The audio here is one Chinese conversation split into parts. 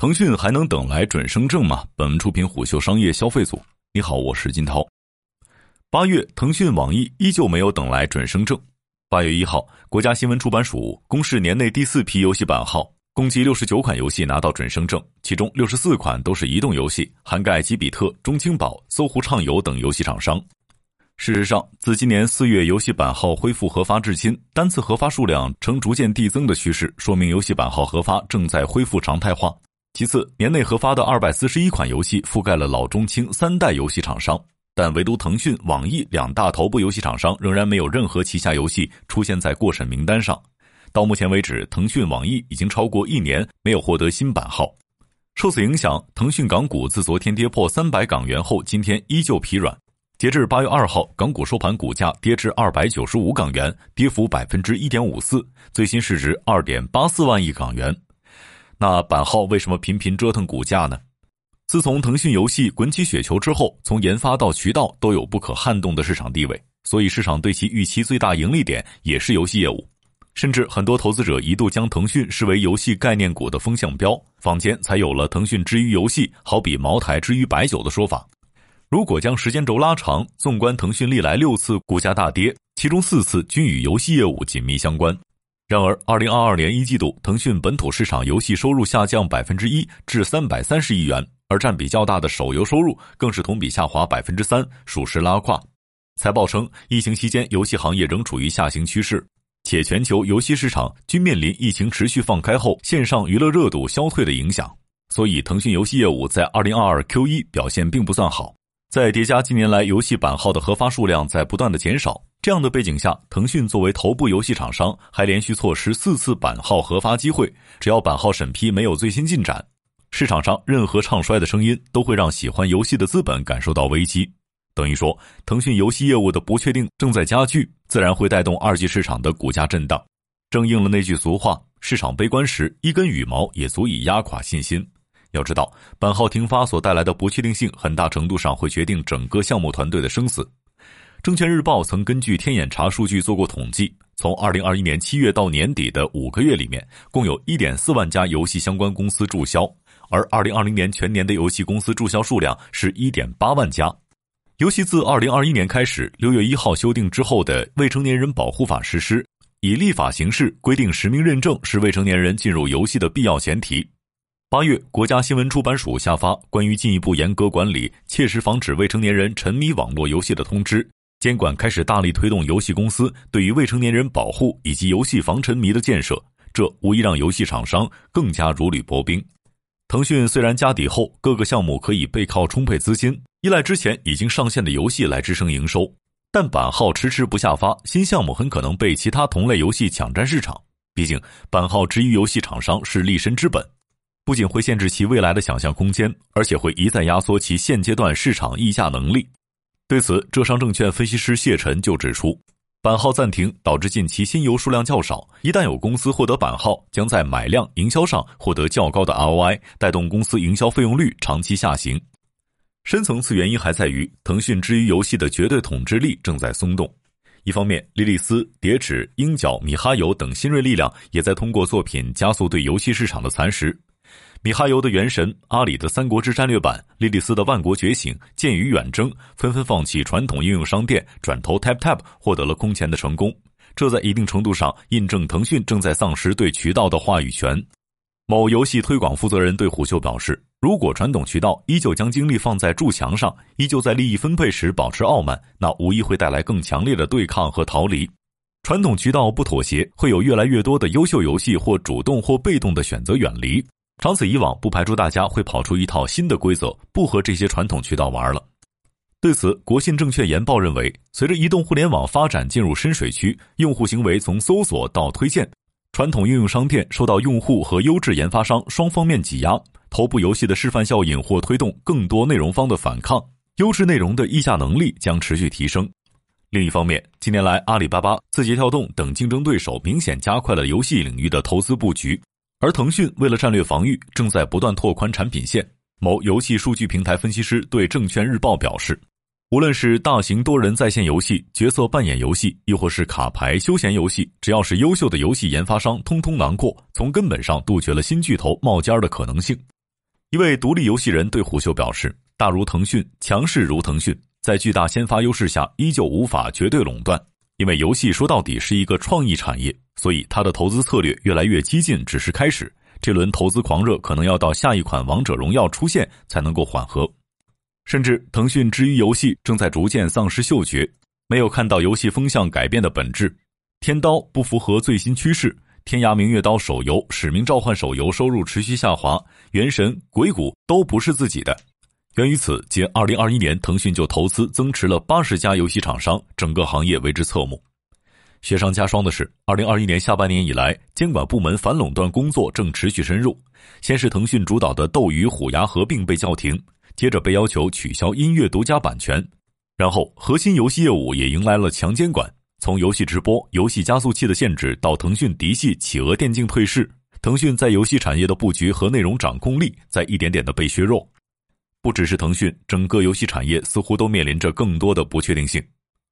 腾讯还能等来准生证吗？本文出品虎嗅商业消费组。你好，我是金涛。八月，腾讯、网易依旧没有等来准生证。八月一号，国家新闻出版署公示年内第四批游戏版号，共计六十九款游戏拿到准生证，其中六十四款都是移动游戏，涵盖吉比特、中青宝、搜狐畅游等游戏厂商。事实上，自今年四月游戏版号恢复核发至今，单次核发数量呈逐渐递增的趋势，说明游戏版号核发正在恢复常态化。其次，年内核发的二百四十一款游戏覆盖了老中青三代游戏厂商，但唯独腾讯、网易两大头部游戏厂商仍然没有任何旗下游戏出现在过审名单上。到目前为止，腾讯、网易已经超过一年没有获得新版号。受此影响，腾讯港股自昨天跌破三百港元后，今天依旧疲软。截至八月二号，港股收盘股价跌至二百九十五港元，跌幅百分之一点五四，最新市值二点八四万亿港元。那版号为什么频频折腾股价呢？自从腾讯游戏滚起雪球之后，从研发到渠道都有不可撼动的市场地位，所以市场对其预期最大盈利点也是游戏业务。甚至很多投资者一度将腾讯视为游戏概念股的风向标，坊间才有了“腾讯之于游戏，好比茅台之于白酒”的说法。如果将时间轴拉长，纵观腾讯历来六次股价大跌，其中四次均与游戏业务紧密相关。然而，二零二二年一季度，腾讯本土市场游戏收入下降百分之一至三百三十亿元，而占比较大的手游收入更是同比下滑百分之三，属实拉胯。财报称，疫情期间游戏行业仍处于下行趋势，且全球游戏市场均面临疫情持续放开后线上娱乐热度消退的影响，所以腾讯游戏业务在二零二二 Q 一表现并不算好。在叠加近年来游戏版号的核发数量在不断的减少。这样的背景下，腾讯作为头部游戏厂商，还连续错失四次版号核发机会。只要版号审批没有最新进展，市场上任何唱衰的声音都会让喜欢游戏的资本感受到危机。等于说，腾讯游戏业务的不确定正在加剧，自然会带动二级市场的股价震荡。正应了那句俗话：市场悲观时，一根羽毛也足以压垮信心。要知道，版号停发所带来的不确定性，很大程度上会决定整个项目团队的生死。证券日报曾根据天眼查数据做过统计，从二零二一年七月到年底的五个月里面，共有一点四万家游戏相关公司注销，而二零二零年全年的游戏公司注销数量是一点八万家。尤其自二零二一年开始，六月一号修订之后的《未成年人保护法》实施，以立法形式规定实名认证是未成年人进入游戏的必要前提。八月，国家新闻出版署下发关于进一步严格管理、切实防止未成年人沉迷网络游戏的通知。监管开始大力推动游戏公司对于未成年人保护以及游戏防沉迷的建设，这无疑让游戏厂商更加如履薄冰。腾讯虽然家底厚，各个项目可以背靠充沛资金，依赖之前已经上线的游戏来支撑营收，但版号迟迟不下发，新项目很可能被其他同类游戏抢占市场。毕竟版号之于游戏厂商是立身之本，不仅会限制其未来的想象空间，而且会一再压缩其现阶段市场溢价能力。对此，浙商证券分析师谢晨就指出，版号暂停导致近期新游数量较少。一旦有公司获得版号，将在买量营销上获得较高的 ROI，带动公司营销费用率长期下行。深层次原因还在于腾讯之于游戏的绝对统治力正在松动。一方面，莉莉丝、叠纸、鹰角、米哈游等新锐力量也在通过作品加速对游戏市场的蚕食。米哈游的《原神》、阿里的《三国志战略版》、莉莉丝的《万国觉醒》、剑与远征纷纷放弃传统应用商店，转投 Tap Tap，获得了空前的成功。这在一定程度上印证腾讯正在丧失对渠道的话语权。某游戏推广负责人对虎嗅表示：“如果传统渠道依旧将精力放在筑墙上，依旧在利益分配时保持傲慢，那无疑会带来更强烈的对抗和逃离。传统渠道不妥协，会有越来越多的优秀游戏或主动或被动的选择远离。”长此以往，不排除大家会跑出一套新的规则，不和这些传统渠道玩了。对此，国信证券研报认为，随着移动互联网发展进入深水区，用户行为从搜索到推荐，传统应用商店受到用户和优质研发商双方面挤压，头部游戏的示范效应或推动更多内容方的反抗，优质内容的溢价能力将持续提升。另一方面，近年来阿里巴巴、字节跳动等竞争对手明显加快了游戏领域的投资布局。而腾讯为了战略防御，正在不断拓宽产品线。某游戏数据平台分析师对证券日报表示，无论是大型多人在线游戏、角色扮演游戏，亦或是卡牌休闲游戏，只要是优秀的游戏研发商，通通囊括，从根本上杜绝了新巨头冒尖的可能性。一位独立游戏人对虎嗅表示：“大如腾讯，强势如腾讯，在巨大先发优势下，依旧无法绝对垄断。因为游戏说到底是一个创意产业，所以它的投资策略越来越激进，只是开始。这轮投资狂热可能要到下一款王者荣耀出现才能够缓和。甚至腾讯之于游戏正在逐渐丧失嗅觉，没有看到游戏风向改变的本质。天刀不符合最新趋势。”天涯明月刀手游、使命召唤手游收入持续下滑，原神、鬼谷都不是自己的。源于此，仅2021年，腾讯就投资增持了八十家游戏厂商，整个行业为之侧目。雪上加霜的是，2021年下半年以来，监管部门反垄断工作正持续深入。先是腾讯主导的斗鱼、虎牙合并被叫停，接着被要求取消音乐独家版权，然后核心游戏业务也迎来了强监管。从游戏直播、游戏加速器的限制到腾讯嫡系企鹅电竞退市，腾讯在游戏产业的布局和内容掌控力在一点点的被削弱。不只是腾讯，整个游戏产业似乎都面临着更多的不确定性。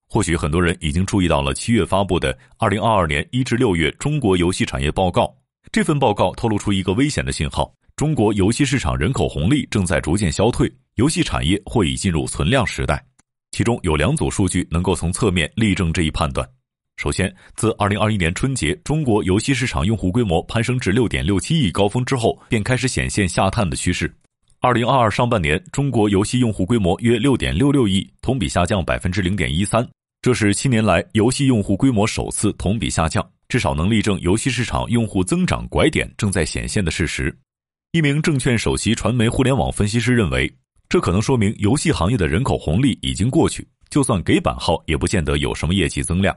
或许很多人已经注意到了七月发布的《二零二二年一至六月中国游戏产业报告》，这份报告透露出一个危险的信号：中国游戏市场人口红利正在逐渐消退，游戏产业或已进入存量时代。其中有两组数据能够从侧面例证这一判断。首先，自2021年春节中国游戏市场用户规模攀升至6.67亿高峰之后，便开始显现下探的趋势。2022上半年，中国游戏用户规模约6.66亿，同比下降0.13%，这是七年来游戏用户规模首次同比下降，至少能例证游戏市场用户增长拐点正在显现的事实。一名证券首席传媒互联网分析师认为。这可能说明游戏行业的人口红利已经过去，就算给版号，也不见得有什么业绩增量。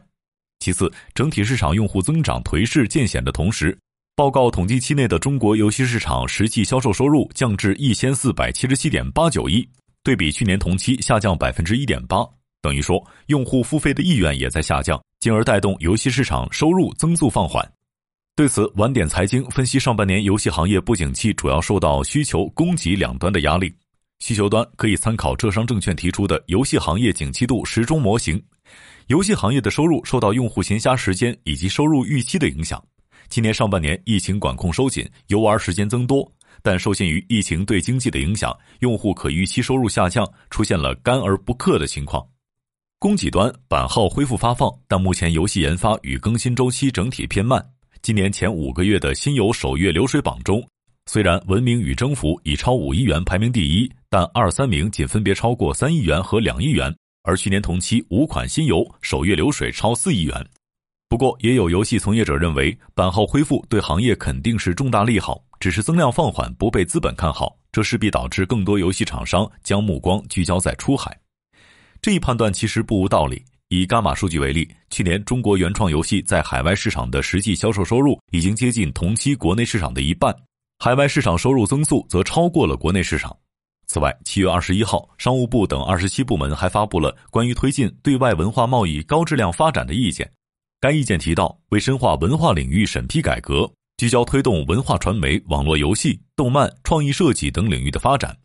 其次，整体市场用户增长颓势渐显的同时，报告统计期内的中国游戏市场实际销售收入降至一千四百七十七点八九亿，对比去年同期下降百分之一点八，等于说用户付费的意愿也在下降，进而带动游戏市场收入增速放缓。对此，晚点财经分析，上半年游戏行业不景气主要受到需求、供给两端的压力。需求端可以参考浙商证券提出的游戏行业景气度时钟模型。游戏行业的收入受到用户闲暇时间以及收入预期的影响。今年上半年疫情管控收紧，游玩时间增多，但受限于疫情对经济的影响，用户可预期收入下降，出现了干而不氪的情况。供给端版号恢复发放，但目前游戏研发与更新周期整体偏慢。今年前五个月的新游首月流水榜中。虽然《文明与征服》已超五亿元排名第一，但二三名仅分别超过三亿元和两亿元。而去年同期五款新游首月流水超四亿元。不过，也有游戏从业者认为，版号恢复对行业肯定是重大利好，只是增量放缓不被资本看好，这势必导致更多游戏厂商将目光聚焦在出海。这一判断其实不无道理。以伽马数据为例，去年中国原创游戏在海外市场的实际销售收入已经接近同期国内市场的一半。海外市场收入增速则超过了国内市场。此外，七月二十一号，商务部等二十七部门还发布了关于推进对外文化贸易高质量发展的意见。该意见提到，为深化文化领域审批改革，聚焦推动文化传媒、网络游戏、动漫、创意设计等领域的发展，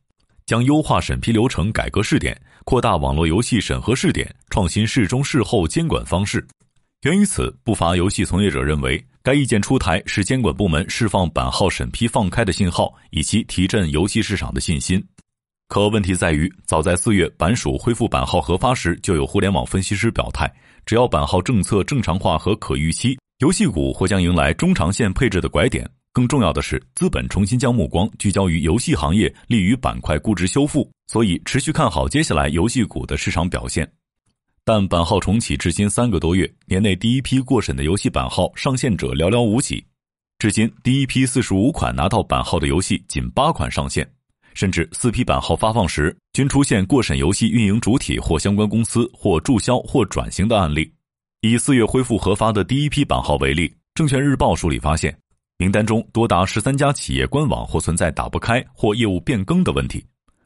将优化审批流程、改革试点，扩大网络游戏审核试点，创新事中事后监管方式。源于此，不乏游戏从业者认为，该意见出台是监管部门释放版号审批放开的信号，以及提振游戏市场的信心。可问题在于，早在四月版署恢复版号核发时，就有互联网分析师表态，只要版号政策正常化和可预期，游戏股或将迎来中长线配置的拐点。更重要的是，资本重新将目光聚焦于游戏行业，利于板块估值修复，所以持续看好接下来游戏股的市场表现。但版号重启至今三个多月，年内第一批过审的游戏版号上线者寥寥无几。至今，第一批四十五款拿到版号的游戏仅八款上线，甚至四批版号发放时均出现过审游戏运营主体或相关公司或注销或转型的案例。以四月恢复核发的第一批版号为例，证券日报梳理发现，名单中多达十三家企业官网或存在打不开或业务变更的问题。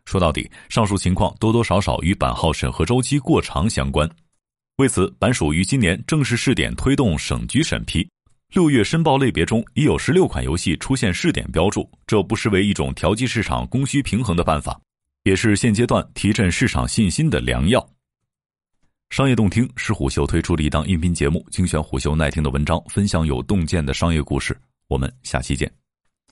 说到底，上述情况多多少少与版号审核周期过长相关。为此，版署于今年正式试点推动省局审批。六月申报类别中已有十六款游戏出现试点标注，这不失为一种调剂市场供需平衡的办法，也是现阶段提振市场信心的良药。商业洞听是虎嗅推出的一档音频节目，精选虎嗅耐听的文章，分享有洞见的商业故事。我们下期见。